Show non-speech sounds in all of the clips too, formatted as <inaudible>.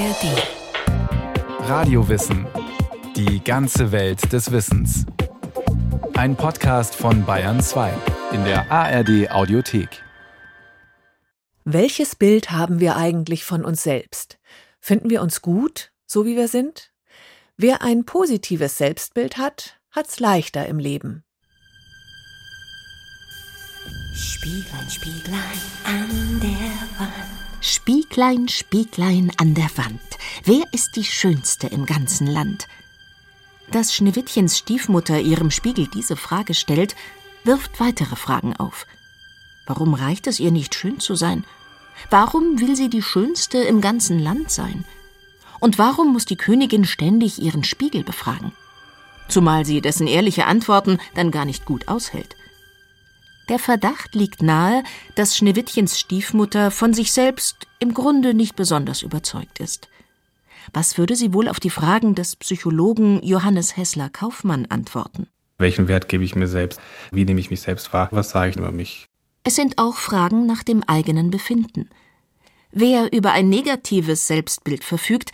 ARD. Radiowissen. Die ganze Welt des Wissens. Ein Podcast von Bayern 2 in der ARD Audiothek. Welches Bild haben wir eigentlich von uns selbst? Finden wir uns gut, so wie wir sind? Wer ein positives Selbstbild hat, hat's leichter im Leben. Spieglein, Spieglein an der Wand. Spieglein, Spieglein an der Wand. Wer ist die Schönste im ganzen Land? Dass Schneewittchens Stiefmutter ihrem Spiegel diese Frage stellt, wirft weitere Fragen auf. Warum reicht es ihr nicht, schön zu sein? Warum will sie die Schönste im ganzen Land sein? Und warum muss die Königin ständig ihren Spiegel befragen? Zumal sie dessen ehrliche Antworten dann gar nicht gut aushält. Der Verdacht liegt nahe, dass Schneewittchens Stiefmutter von sich selbst im Grunde nicht besonders überzeugt ist. Was würde sie wohl auf die Fragen des Psychologen Johannes Hessler Kaufmann antworten? Welchen Wert gebe ich mir selbst? Wie nehme ich mich selbst wahr? Was sage ich über mich? Es sind auch Fragen nach dem eigenen Befinden. Wer über ein negatives Selbstbild verfügt,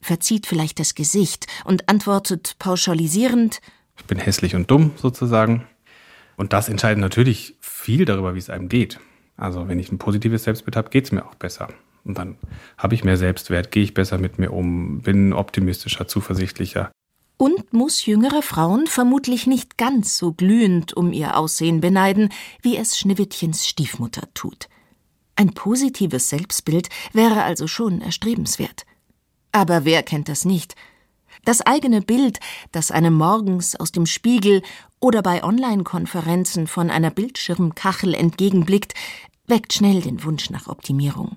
verzieht vielleicht das Gesicht und antwortet pauschalisierend Ich bin hässlich und dumm sozusagen. Und das entscheidet natürlich viel darüber, wie es einem geht. Also wenn ich ein positives Selbstbild habe, geht es mir auch besser. Und dann habe ich mehr Selbstwert, gehe ich besser mit mir um, bin optimistischer, zuversichtlicher. und muss jüngere Frauen vermutlich nicht ganz so glühend um ihr Aussehen beneiden, wie es Schneewittchens Stiefmutter tut. Ein positives Selbstbild wäre also schon erstrebenswert. Aber wer kennt das nicht? Das eigene Bild, das einem morgens aus dem Spiegel oder bei Online-Konferenzen von einer Bildschirmkachel entgegenblickt, weckt schnell den Wunsch nach Optimierung.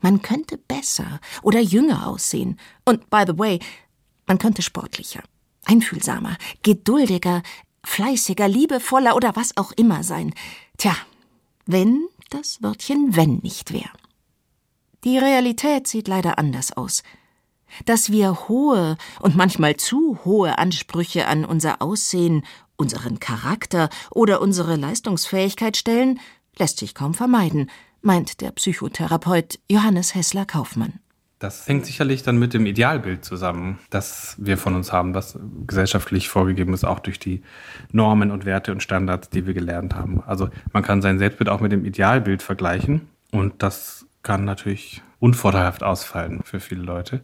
Man könnte besser oder jünger aussehen. Und by the way, man könnte sportlicher, einfühlsamer, geduldiger, fleißiger, liebevoller oder was auch immer sein. Tja, wenn das Wörtchen wenn nicht wär. Die Realität sieht leider anders aus. Dass wir hohe und manchmal zu hohe Ansprüche an unser Aussehen, unseren Charakter oder unsere Leistungsfähigkeit stellen, lässt sich kaum vermeiden, meint der Psychotherapeut Johannes Hessler Kaufmann. Das hängt sicherlich dann mit dem Idealbild zusammen, das wir von uns haben, was gesellschaftlich vorgegeben ist, auch durch die Normen und Werte und Standards, die wir gelernt haben. Also man kann sein Selbstbild auch mit dem Idealbild vergleichen und das kann natürlich unvorteilhaft ausfallen für viele Leute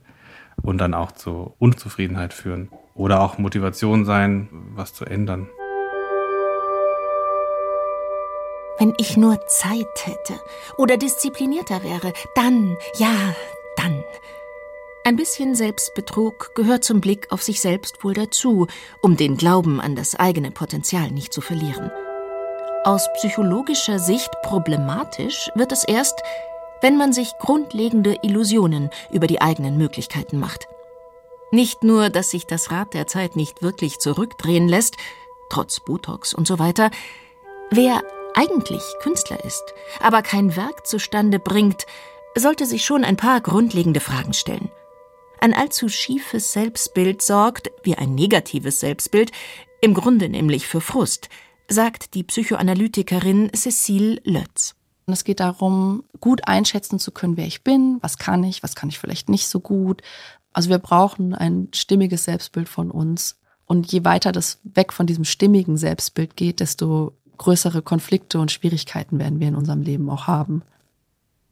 und dann auch zu Unzufriedenheit führen oder auch Motivation sein, was zu ändern. Wenn ich nur Zeit hätte oder disziplinierter wäre, dann, ja, dann. Ein bisschen Selbstbetrug gehört zum Blick auf sich selbst wohl dazu, um den Glauben an das eigene Potenzial nicht zu verlieren. Aus psychologischer Sicht problematisch wird es erst, wenn man sich grundlegende Illusionen über die eigenen Möglichkeiten macht. Nicht nur, dass sich das Rad der Zeit nicht wirklich zurückdrehen lässt, trotz Botox und so weiter, wer eigentlich Künstler ist, aber kein Werk zustande bringt, sollte sich schon ein paar grundlegende Fragen stellen. Ein allzu schiefes Selbstbild sorgt, wie ein negatives Selbstbild, im Grunde nämlich für Frust, sagt die Psychoanalytikerin Cecile Lötz. Und es geht darum, gut einschätzen zu können, wer ich bin, was kann ich, was kann ich vielleicht nicht so gut. Also wir brauchen ein stimmiges Selbstbild von uns. Und je weiter das weg von diesem stimmigen Selbstbild geht, desto größere Konflikte und Schwierigkeiten werden wir in unserem Leben auch haben.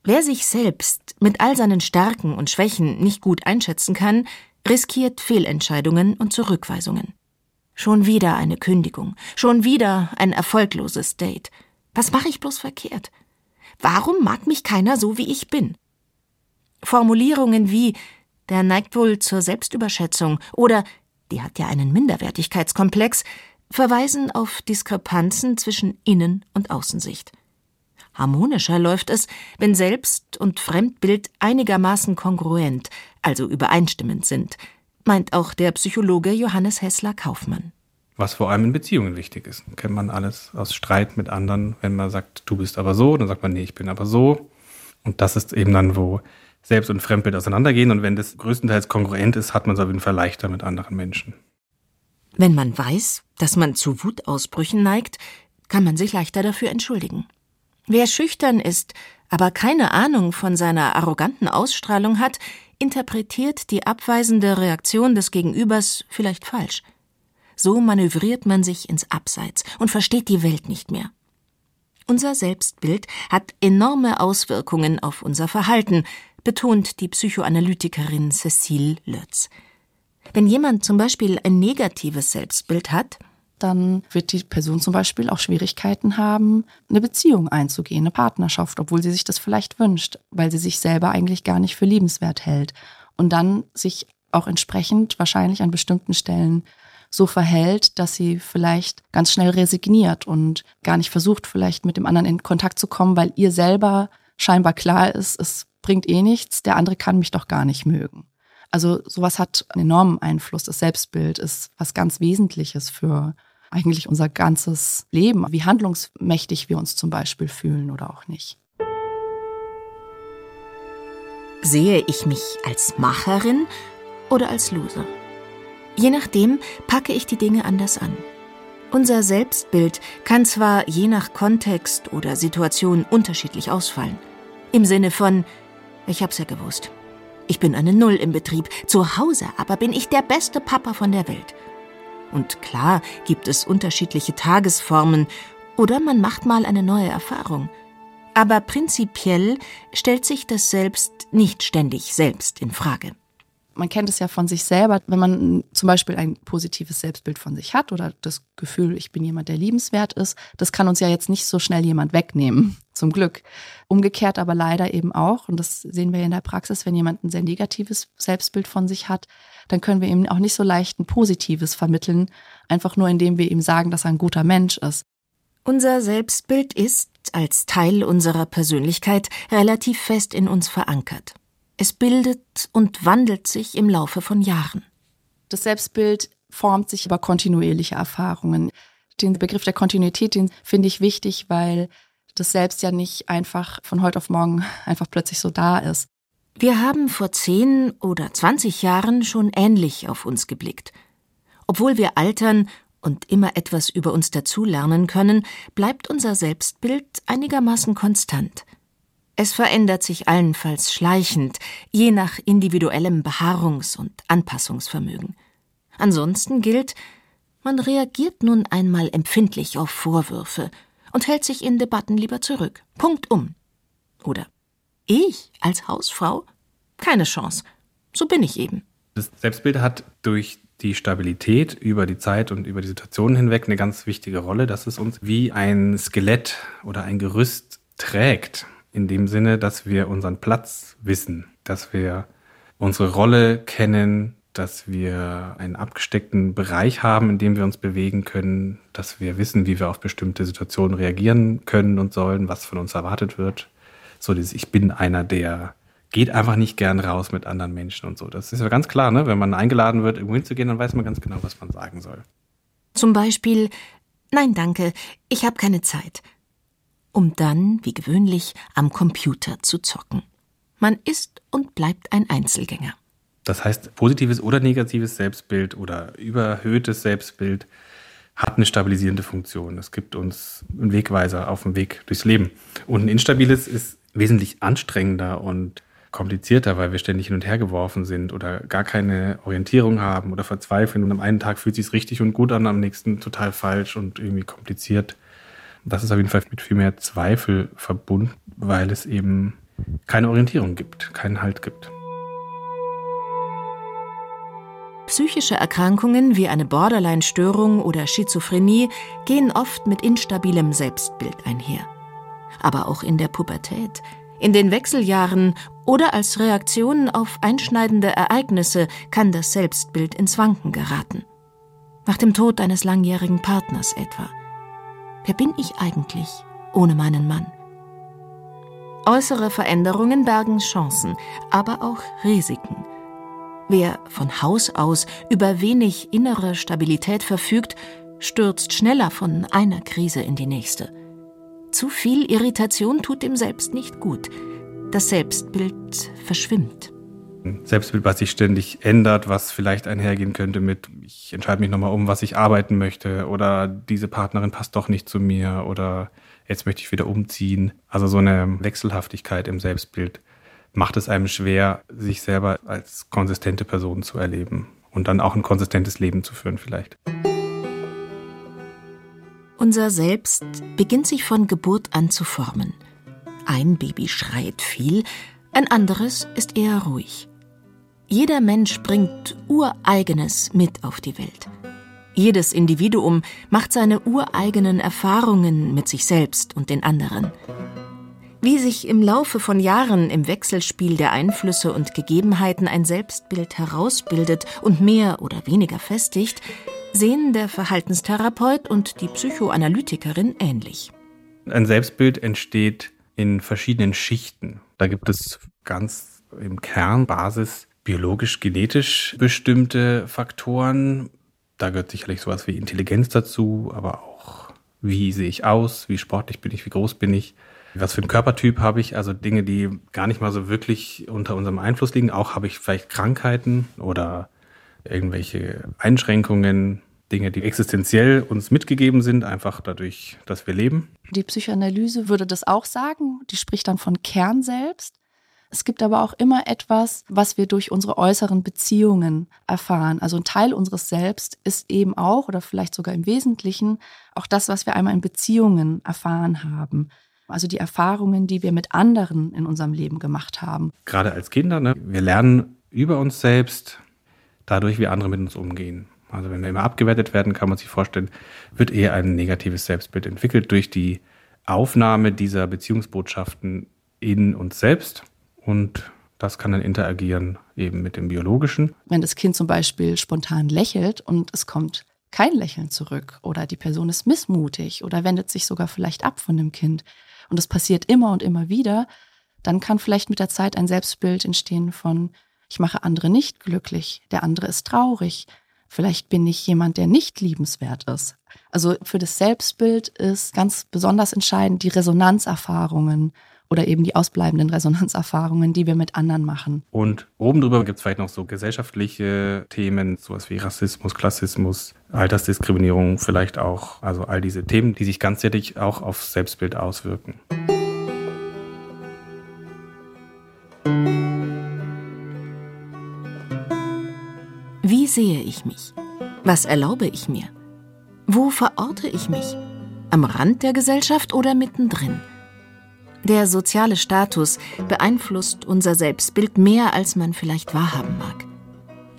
Wer sich selbst mit all seinen Stärken und Schwächen nicht gut einschätzen kann, riskiert Fehlentscheidungen und Zurückweisungen. Schon wieder eine Kündigung, schon wieder ein erfolgloses Date. Was mache ich bloß verkehrt? Warum mag mich keiner so, wie ich bin? Formulierungen wie der neigt wohl zur Selbstüberschätzung oder die hat ja einen Minderwertigkeitskomplex verweisen auf Diskrepanzen zwischen Innen- und Außensicht. Harmonischer läuft es, wenn Selbst- und Fremdbild einigermaßen kongruent, also übereinstimmend sind, meint auch der Psychologe Johannes Hessler Kaufmann. Was vor allem in Beziehungen wichtig ist. Kennt man alles aus Streit mit anderen, wenn man sagt, du bist aber so, dann sagt man, nee, ich bin aber so. Und das ist eben dann, wo Selbst- und Fremdbild auseinandergehen. Und wenn das größtenteils kongruent ist, hat man es auf jeden Fall leichter mit anderen Menschen. Wenn man weiß, dass man zu Wutausbrüchen neigt, kann man sich leichter dafür entschuldigen. Wer schüchtern ist, aber keine Ahnung von seiner arroganten Ausstrahlung hat, interpretiert die abweisende Reaktion des Gegenübers vielleicht falsch. So manövriert man sich ins Abseits und versteht die Welt nicht mehr. Unser Selbstbild hat enorme Auswirkungen auf unser Verhalten, betont die Psychoanalytikerin Cecile Lötz. Wenn jemand zum Beispiel ein negatives Selbstbild hat, dann wird die Person zum Beispiel auch Schwierigkeiten haben, eine Beziehung einzugehen, eine Partnerschaft, obwohl sie sich das vielleicht wünscht, weil sie sich selber eigentlich gar nicht für liebenswert hält. Und dann sich auch entsprechend wahrscheinlich an bestimmten Stellen so verhält, dass sie vielleicht ganz schnell resigniert und gar nicht versucht, vielleicht mit dem anderen in Kontakt zu kommen, weil ihr selber scheinbar klar ist, es bringt eh nichts, der andere kann mich doch gar nicht mögen. Also sowas hat einen enormen Einfluss. Das Selbstbild ist was ganz Wesentliches für eigentlich unser ganzes Leben, wie handlungsmächtig wir uns zum Beispiel fühlen oder auch nicht. Sehe ich mich als Macherin oder als Loser? Je nachdem packe ich die Dinge anders an. Unser Selbstbild kann zwar je nach Kontext oder Situation unterschiedlich ausfallen. Im Sinne von, ich hab's ja gewusst. Ich bin eine Null im Betrieb, zu Hause aber bin ich der beste Papa von der Welt. Und klar gibt es unterschiedliche Tagesformen oder man macht mal eine neue Erfahrung. Aber prinzipiell stellt sich das Selbst nicht ständig selbst in Frage man kennt es ja von sich selber, wenn man zum Beispiel ein positives Selbstbild von sich hat oder das Gefühl, ich bin jemand, der liebenswert ist, das kann uns ja jetzt nicht so schnell jemand wegnehmen, <laughs> zum Glück. Umgekehrt aber leider eben auch, und das sehen wir in der Praxis, wenn jemand ein sehr negatives Selbstbild von sich hat, dann können wir ihm auch nicht so leicht ein positives vermitteln, einfach nur indem wir ihm sagen, dass er ein guter Mensch ist. Unser Selbstbild ist als Teil unserer Persönlichkeit relativ fest in uns verankert. Es bildet und wandelt sich im Laufe von Jahren. Das Selbstbild formt sich über kontinuierliche Erfahrungen. Den Begriff der Kontinuität, den finde ich wichtig, weil das Selbst ja nicht einfach von heute auf morgen <laughs> einfach plötzlich so da ist. Wir haben vor zehn oder zwanzig Jahren schon ähnlich auf uns geblickt. Obwohl wir altern und immer etwas über uns dazulernen können, bleibt unser Selbstbild einigermaßen konstant. Es verändert sich allenfalls schleichend, je nach individuellem Beharrungs- und Anpassungsvermögen. Ansonsten gilt, man reagiert nun einmal empfindlich auf Vorwürfe und hält sich in Debatten lieber zurück. Punkt um. Oder ich als Hausfrau? Keine Chance. So bin ich eben. Das Selbstbild hat durch die Stabilität über die Zeit und über die Situationen hinweg eine ganz wichtige Rolle, dass es uns wie ein Skelett oder ein Gerüst trägt in dem Sinne, dass wir unseren Platz wissen, dass wir unsere Rolle kennen, dass wir einen abgesteckten Bereich haben, in dem wir uns bewegen können, dass wir wissen, wie wir auf bestimmte Situationen reagieren können und sollen, was von uns erwartet wird. So dieses Ich bin einer, der geht einfach nicht gern raus mit anderen Menschen und so. Das ist ja ganz klar, ne? Wenn man eingeladen wird, irgendwo hinzugehen, dann weiß man ganz genau, was man sagen soll. Zum Beispiel, nein, danke, ich habe keine Zeit um dann, wie gewöhnlich, am Computer zu zocken. Man ist und bleibt ein Einzelgänger. Das heißt, positives oder negatives Selbstbild oder überhöhtes Selbstbild hat eine stabilisierende Funktion. Es gibt uns einen Wegweiser auf dem Weg durchs Leben. Und ein instabiles ist wesentlich anstrengender und komplizierter, weil wir ständig hin und her geworfen sind oder gar keine Orientierung haben oder verzweifeln und am einen Tag fühlt es sich richtig und gut an, am nächsten total falsch und irgendwie kompliziert. Das ist auf jeden Fall mit viel mehr Zweifel verbunden, weil es eben keine Orientierung gibt, keinen Halt gibt. Psychische Erkrankungen wie eine Borderline-Störung oder Schizophrenie gehen oft mit instabilem Selbstbild einher. Aber auch in der Pubertät, in den Wechseljahren oder als Reaktion auf einschneidende Ereignisse kann das Selbstbild ins Wanken geraten. Nach dem Tod eines langjährigen Partners etwa. Wer bin ich eigentlich ohne meinen Mann? Äußere Veränderungen bergen Chancen, aber auch Risiken. Wer von Haus aus über wenig innere Stabilität verfügt, stürzt schneller von einer Krise in die nächste. Zu viel Irritation tut dem Selbst nicht gut. Das Selbstbild verschwimmt. Selbstbild, was sich ständig ändert, was vielleicht einhergehen könnte mit, ich entscheide mich nochmal um, was ich arbeiten möchte oder diese Partnerin passt doch nicht zu mir oder jetzt möchte ich wieder umziehen. Also so eine Wechselhaftigkeit im Selbstbild macht es einem schwer, sich selber als konsistente Person zu erleben und dann auch ein konsistentes Leben zu führen vielleicht. Unser Selbst beginnt sich von Geburt an zu formen. Ein Baby schreit viel, ein anderes ist eher ruhig. Jeder Mensch bringt Ureigenes mit auf die Welt. Jedes Individuum macht seine ureigenen Erfahrungen mit sich selbst und den anderen. Wie sich im Laufe von Jahren im Wechselspiel der Einflüsse und Gegebenheiten ein Selbstbild herausbildet und mehr oder weniger festigt, sehen der Verhaltenstherapeut und die Psychoanalytikerin ähnlich. Ein Selbstbild entsteht in verschiedenen Schichten. Da gibt es ganz im Kern Basis biologisch-genetisch bestimmte Faktoren. Da gehört sicherlich sowas wie Intelligenz dazu, aber auch wie sehe ich aus, wie sportlich bin ich, wie groß bin ich, was für einen Körpertyp habe ich, also Dinge, die gar nicht mal so wirklich unter unserem Einfluss liegen. Auch habe ich vielleicht Krankheiten oder irgendwelche Einschränkungen, Dinge, die existenziell uns mitgegeben sind, einfach dadurch, dass wir leben. Die Psychoanalyse würde das auch sagen. Die spricht dann von Kern selbst. Es gibt aber auch immer etwas, was wir durch unsere äußeren Beziehungen erfahren. Also ein Teil unseres Selbst ist eben auch oder vielleicht sogar im Wesentlichen auch das, was wir einmal in Beziehungen erfahren haben. Also die Erfahrungen, die wir mit anderen in unserem Leben gemacht haben. Gerade als Kinder, ne? wir lernen über uns selbst, dadurch, wie andere mit uns umgehen. Also wenn wir immer abgewertet werden, kann man sich vorstellen, wird eher ein negatives Selbstbild entwickelt durch die Aufnahme dieser Beziehungsbotschaften in uns selbst und das kann dann interagieren eben mit dem biologischen. Wenn das Kind zum Beispiel spontan lächelt und es kommt kein Lächeln zurück oder die Person ist missmutig oder wendet sich sogar vielleicht ab von dem Kind und es passiert immer und immer wieder, dann kann vielleicht mit der Zeit ein Selbstbild entstehen von ich mache andere nicht glücklich, der andere ist traurig, vielleicht bin ich jemand, der nicht liebenswert ist. Also für das Selbstbild ist ganz besonders entscheidend die Resonanzerfahrungen oder eben die ausbleibenden Resonanzerfahrungen, die wir mit anderen machen. Und oben drüber gibt es vielleicht noch so gesellschaftliche Themen, sowas wie Rassismus, Klassismus, Altersdiskriminierung vielleicht auch. Also all diese Themen, die sich ganzjährig auch aufs Selbstbild auswirken. Wie sehe ich mich? Was erlaube ich mir? Wo verorte ich mich? Am Rand der Gesellschaft oder mittendrin? Der soziale Status beeinflusst unser Selbstbild mehr, als man vielleicht wahrhaben mag.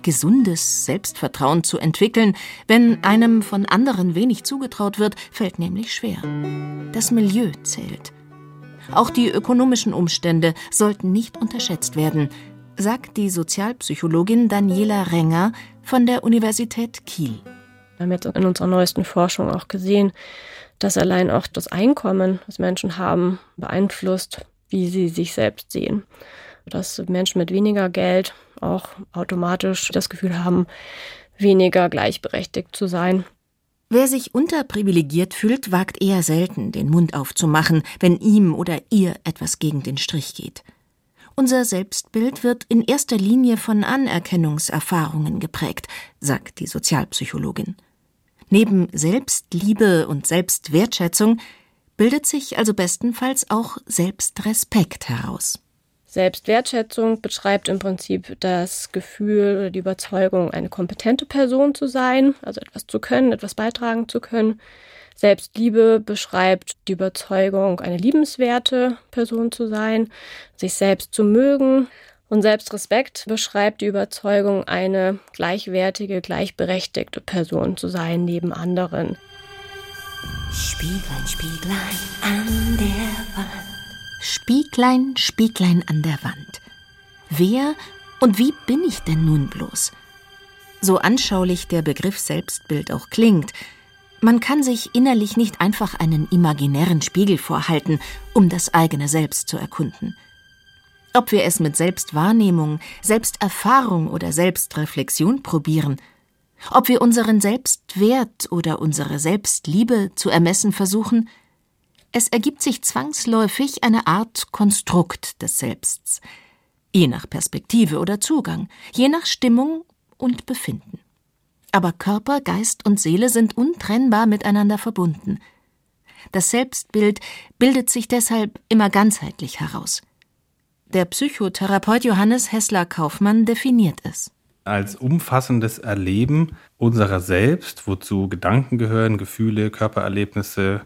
Gesundes Selbstvertrauen zu entwickeln, wenn einem von anderen wenig zugetraut wird, fällt nämlich schwer. Das Milieu zählt. Auch die ökonomischen Umstände sollten nicht unterschätzt werden, sagt die Sozialpsychologin Daniela Renger von der Universität Kiel. Wir haben jetzt in unserer neuesten Forschung auch gesehen, dass allein auch das Einkommen, das Menschen haben, beeinflusst, wie sie sich selbst sehen. Dass Menschen mit weniger Geld auch automatisch das Gefühl haben, weniger gleichberechtigt zu sein. Wer sich unterprivilegiert fühlt, wagt eher selten, den Mund aufzumachen, wenn ihm oder ihr etwas gegen den Strich geht. Unser Selbstbild wird in erster Linie von Anerkennungserfahrungen geprägt, sagt die Sozialpsychologin. Neben Selbstliebe und Selbstwertschätzung bildet sich also bestenfalls auch Selbstrespekt heraus. Selbstwertschätzung beschreibt im Prinzip das Gefühl oder die Überzeugung, eine kompetente Person zu sein, also etwas zu können, etwas beitragen zu können. Selbstliebe beschreibt die Überzeugung, eine liebenswerte Person zu sein, sich selbst zu mögen. Und Selbstrespekt beschreibt die Überzeugung, eine gleichwertige, gleichberechtigte Person zu sein neben anderen. Spieglein, Spieglein an der Wand. Spieglein, Spieglein an der Wand. Wer und wie bin ich denn nun bloß? So anschaulich der Begriff Selbstbild auch klingt, man kann sich innerlich nicht einfach einen imaginären Spiegel vorhalten, um das eigene Selbst zu erkunden. Ob wir es mit Selbstwahrnehmung, Selbsterfahrung oder Selbstreflexion probieren, ob wir unseren Selbstwert oder unsere Selbstliebe zu ermessen versuchen, es ergibt sich zwangsläufig eine Art Konstrukt des Selbsts, je nach Perspektive oder Zugang, je nach Stimmung und Befinden. Aber Körper, Geist und Seele sind untrennbar miteinander verbunden. Das Selbstbild bildet sich deshalb immer ganzheitlich heraus. Der Psychotherapeut Johannes Hessler Kaufmann definiert es. Als umfassendes Erleben unserer selbst, wozu Gedanken gehören, Gefühle, Körpererlebnisse,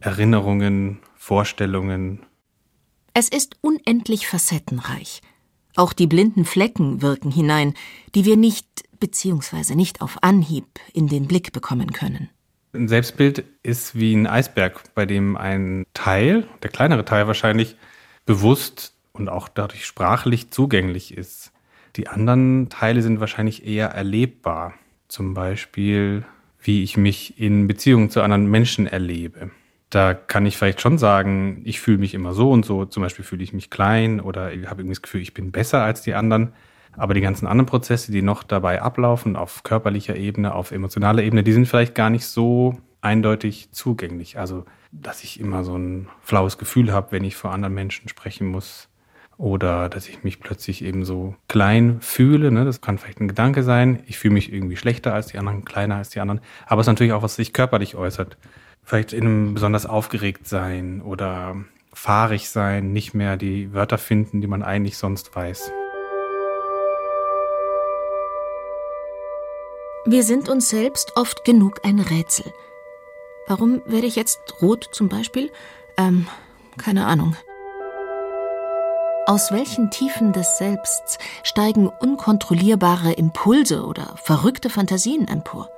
Erinnerungen, Vorstellungen. Es ist unendlich facettenreich. Auch die blinden Flecken wirken hinein, die wir nicht bzw. nicht auf Anhieb in den Blick bekommen können. Ein Selbstbild ist wie ein Eisberg, bei dem ein Teil, der kleinere Teil wahrscheinlich, bewusst und auch dadurch sprachlich zugänglich ist. Die anderen Teile sind wahrscheinlich eher erlebbar. Zum Beispiel, wie ich mich in Beziehungen zu anderen Menschen erlebe. Da kann ich vielleicht schon sagen, ich fühle mich immer so und so. Zum Beispiel fühle ich mich klein oder ich habe irgendwie das Gefühl, ich bin besser als die anderen. Aber die ganzen anderen Prozesse, die noch dabei ablaufen, auf körperlicher Ebene, auf emotionaler Ebene, die sind vielleicht gar nicht so eindeutig zugänglich. Also, dass ich immer so ein flaues Gefühl habe, wenn ich vor anderen Menschen sprechen muss oder dass ich mich plötzlich eben so klein fühle. Ne? Das kann vielleicht ein Gedanke sein. Ich fühle mich irgendwie schlechter als die anderen, kleiner als die anderen. Aber es ist natürlich auch, was sich körperlich äußert. Vielleicht in einem besonders aufgeregt sein oder fahrig sein, nicht mehr die Wörter finden, die man eigentlich sonst weiß. Wir sind uns selbst oft genug ein Rätsel. Warum werde ich jetzt rot zum Beispiel? Ähm, keine Ahnung. Aus welchen Tiefen des Selbsts steigen unkontrollierbare Impulse oder verrückte Fantasien empor?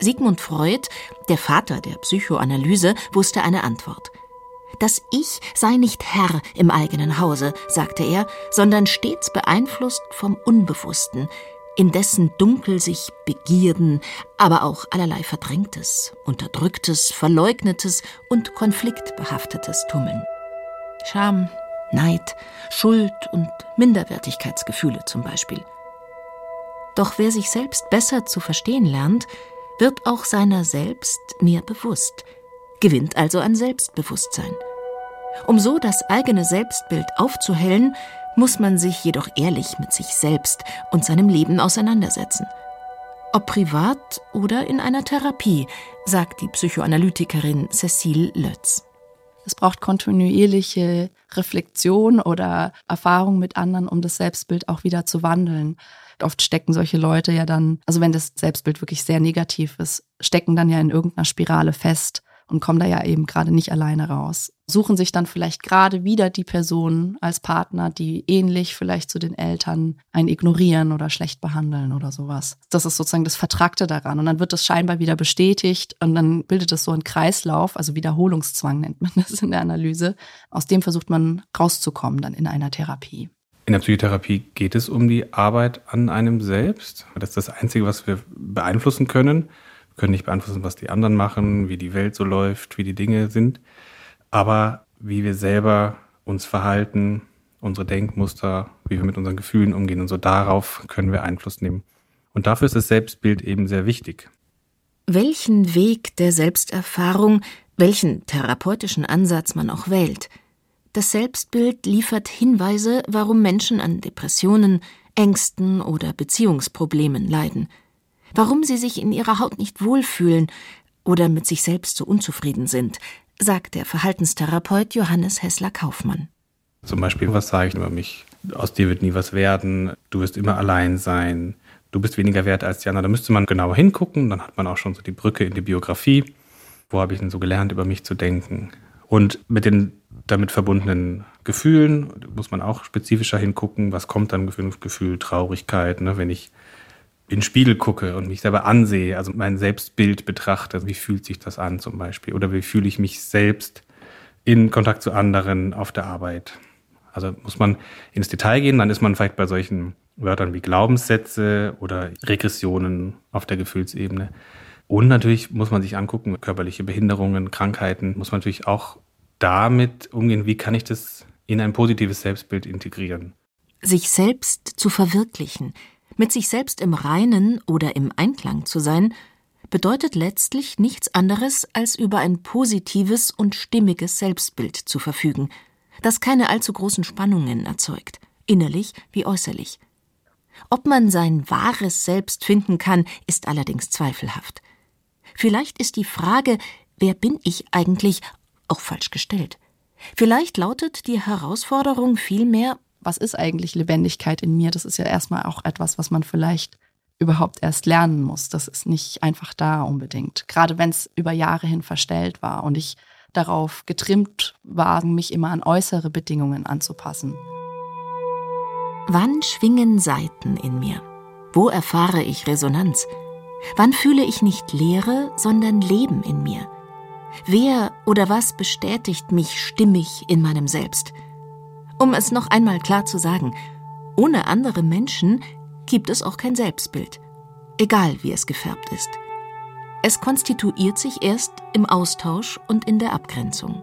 Sigmund Freud, der Vater der Psychoanalyse, wusste eine Antwort. Das Ich sei nicht Herr im eigenen Hause, sagte er, sondern stets beeinflusst vom Unbewussten, in dessen Dunkel sich Begierden, aber auch allerlei Verdrängtes, Unterdrücktes, Verleugnetes und Konfliktbehaftetes tummeln. Scham, Neid, Schuld und Minderwertigkeitsgefühle zum Beispiel. Doch wer sich selbst besser zu verstehen lernt, wird auch seiner selbst mehr bewusst, gewinnt also an Selbstbewusstsein. Um so das eigene Selbstbild aufzuhellen, muss man sich jedoch ehrlich mit sich selbst und seinem Leben auseinandersetzen. Ob privat oder in einer Therapie, sagt die Psychoanalytikerin Cecile Lötz. Es braucht kontinuierliche Reflexion oder Erfahrung mit anderen, um das Selbstbild auch wieder zu wandeln. Oft stecken solche Leute ja dann, also wenn das Selbstbild wirklich sehr negativ ist, stecken dann ja in irgendeiner Spirale fest und kommen da ja eben gerade nicht alleine raus. Suchen sich dann vielleicht gerade wieder die Person als Partner, die ähnlich vielleicht zu den Eltern einen ignorieren oder schlecht behandeln oder sowas. Das ist sozusagen das Vertragte daran. Und dann wird das scheinbar wieder bestätigt und dann bildet es so einen Kreislauf, also Wiederholungszwang nennt man <laughs> das in der Analyse. Aus dem versucht man rauszukommen dann in einer Therapie. In der Psychotherapie geht es um die Arbeit an einem selbst. Das ist das Einzige, was wir beeinflussen können können nicht beeinflussen, was die anderen machen, wie die Welt so läuft, wie die Dinge sind. Aber wie wir selber uns verhalten, unsere Denkmuster, wie wir mit unseren Gefühlen umgehen und so darauf können wir Einfluss nehmen. Und dafür ist das Selbstbild eben sehr wichtig. Welchen Weg der Selbsterfahrung, welchen therapeutischen Ansatz man auch wählt, das Selbstbild liefert Hinweise, warum Menschen an Depressionen, Ängsten oder Beziehungsproblemen leiden – warum sie sich in ihrer Haut nicht wohlfühlen oder mit sich selbst so unzufrieden sind, sagt der Verhaltenstherapeut Johannes Hessler Kaufmann. Zum Beispiel, was sage ich über mich? Aus dir wird nie was werden, du wirst immer allein sein, du bist weniger wert als die anderen. Da müsste man genauer hingucken, dann hat man auch schon so die Brücke in die Biografie. Wo habe ich denn so gelernt, über mich zu denken? Und mit den damit verbundenen Gefühlen muss man auch spezifischer hingucken. Was kommt dann für ein Gefühl? Traurigkeit, ne? wenn ich in den Spiegel gucke und mich selber ansehe, also mein Selbstbild betrachte, wie fühlt sich das an zum Beispiel, oder wie fühle ich mich selbst in Kontakt zu anderen auf der Arbeit. Also muss man ins Detail gehen, dann ist man vielleicht bei solchen Wörtern wie Glaubenssätze oder Regressionen auf der Gefühlsebene. Und natürlich muss man sich angucken, körperliche Behinderungen, Krankheiten, muss man natürlich auch damit umgehen, wie kann ich das in ein positives Selbstbild integrieren. Sich selbst zu verwirklichen, mit sich selbst im Reinen oder im Einklang zu sein, bedeutet letztlich nichts anderes, als über ein positives und stimmiges Selbstbild zu verfügen, das keine allzu großen Spannungen erzeugt, innerlich wie äußerlich. Ob man sein wahres Selbst finden kann, ist allerdings zweifelhaft. Vielleicht ist die Frage, wer bin ich eigentlich, auch falsch gestellt. Vielleicht lautet die Herausforderung vielmehr, was ist eigentlich Lebendigkeit in mir? Das ist ja erstmal auch etwas, was man vielleicht überhaupt erst lernen muss. Das ist nicht einfach da unbedingt. Gerade wenn es über Jahre hin verstellt war und ich darauf getrimmt war, mich immer an äußere Bedingungen anzupassen. Wann schwingen Saiten in mir? Wo erfahre ich Resonanz? Wann fühle ich nicht Leere, sondern Leben in mir? Wer oder was bestätigt mich stimmig in meinem Selbst? Um es noch einmal klar zu sagen, ohne andere Menschen gibt es auch kein Selbstbild, egal wie es gefärbt ist. Es konstituiert sich erst im Austausch und in der Abgrenzung.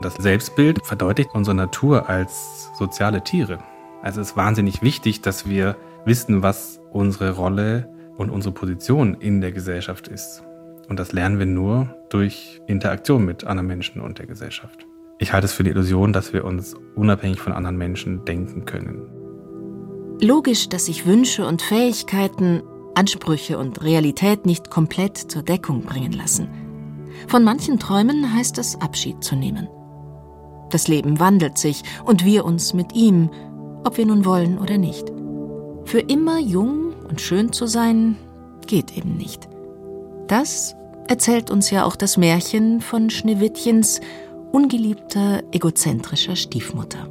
Das Selbstbild verdeutlicht unsere Natur als soziale Tiere. Also es ist wahnsinnig wichtig, dass wir wissen, was unsere Rolle und unsere Position in der Gesellschaft ist. Und das lernen wir nur durch Interaktion mit anderen Menschen und der Gesellschaft. Ich halte es für die Illusion, dass wir uns unabhängig von anderen Menschen denken können. Logisch, dass sich Wünsche und Fähigkeiten, Ansprüche und Realität nicht komplett zur Deckung bringen lassen. Von manchen Träumen heißt es Abschied zu nehmen. Das Leben wandelt sich und wir uns mit ihm, ob wir nun wollen oder nicht. Für immer jung und schön zu sein, geht eben nicht. Das erzählt uns ja auch das Märchen von Schneewittchens ungeliebter, egozentrischer Stiefmutter.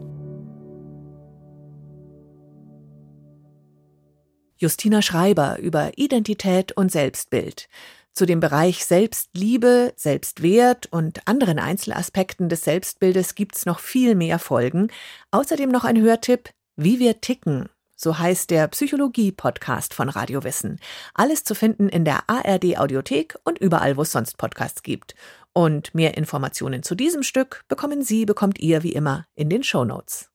Justina Schreiber über Identität und Selbstbild. Zu dem Bereich Selbstliebe, Selbstwert und anderen Einzelaspekten des Selbstbildes gibt's noch viel mehr Folgen. Außerdem noch ein Hörtipp, wie wir ticken. So heißt der Psychologie-Podcast von Radio Wissen. Alles zu finden in der ARD Audiothek und überall, wo es sonst Podcasts gibt. Und mehr Informationen zu diesem Stück bekommen Sie, bekommt ihr wie immer in den Show Notes.